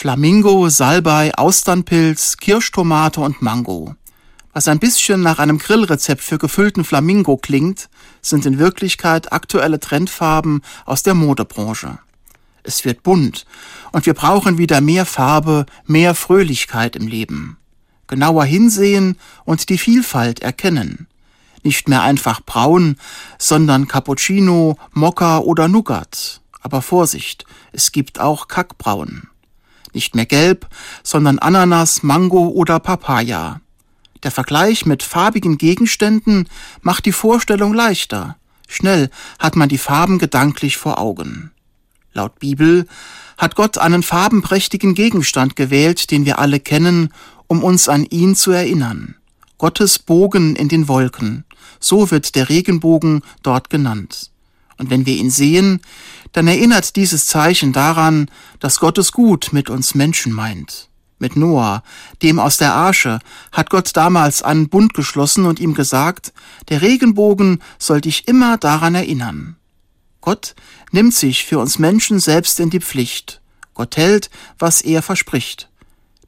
Flamingo, Salbei, Austernpilz, Kirschtomate und Mango. Was ein bisschen nach einem Grillrezept für gefüllten Flamingo klingt, sind in Wirklichkeit aktuelle Trendfarben aus der Modebranche. Es wird bunt und wir brauchen wieder mehr Farbe, mehr Fröhlichkeit im Leben. Genauer hinsehen und die Vielfalt erkennen. Nicht mehr einfach braun, sondern Cappuccino, Mokka oder Nougat. Aber Vorsicht, es gibt auch Kackbraun. Nicht mehr gelb, sondern Ananas, Mango oder Papaya. Der Vergleich mit farbigen Gegenständen macht die Vorstellung leichter. Schnell hat man die Farben gedanklich vor Augen. Laut Bibel hat Gott einen farbenprächtigen Gegenstand gewählt, den wir alle kennen, um uns an ihn zu erinnern. Gottes Bogen in den Wolken. So wird der Regenbogen dort genannt. Und wenn wir ihn sehen, dann erinnert dieses Zeichen daran, dass Gott es gut mit uns Menschen meint. Mit Noah, dem aus der Arche, hat Gott damals einen Bund geschlossen und ihm gesagt, der Regenbogen soll dich immer daran erinnern. Gott nimmt sich für uns Menschen selbst in die Pflicht. Gott hält, was er verspricht.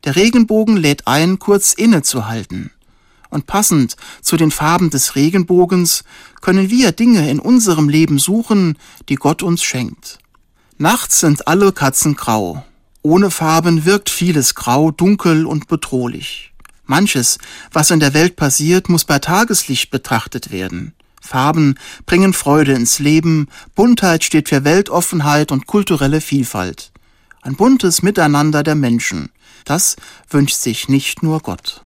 Der Regenbogen lädt ein, kurz innezuhalten und passend zu den Farben des Regenbogens können wir Dinge in unserem Leben suchen, die Gott uns schenkt. Nachts sind alle Katzen grau. Ohne Farben wirkt vieles grau, dunkel und bedrohlich. Manches, was in der Welt passiert, muss bei Tageslicht betrachtet werden. Farben bringen Freude ins Leben, Buntheit steht für Weltoffenheit und kulturelle Vielfalt. Ein buntes Miteinander der Menschen. Das wünscht sich nicht nur Gott.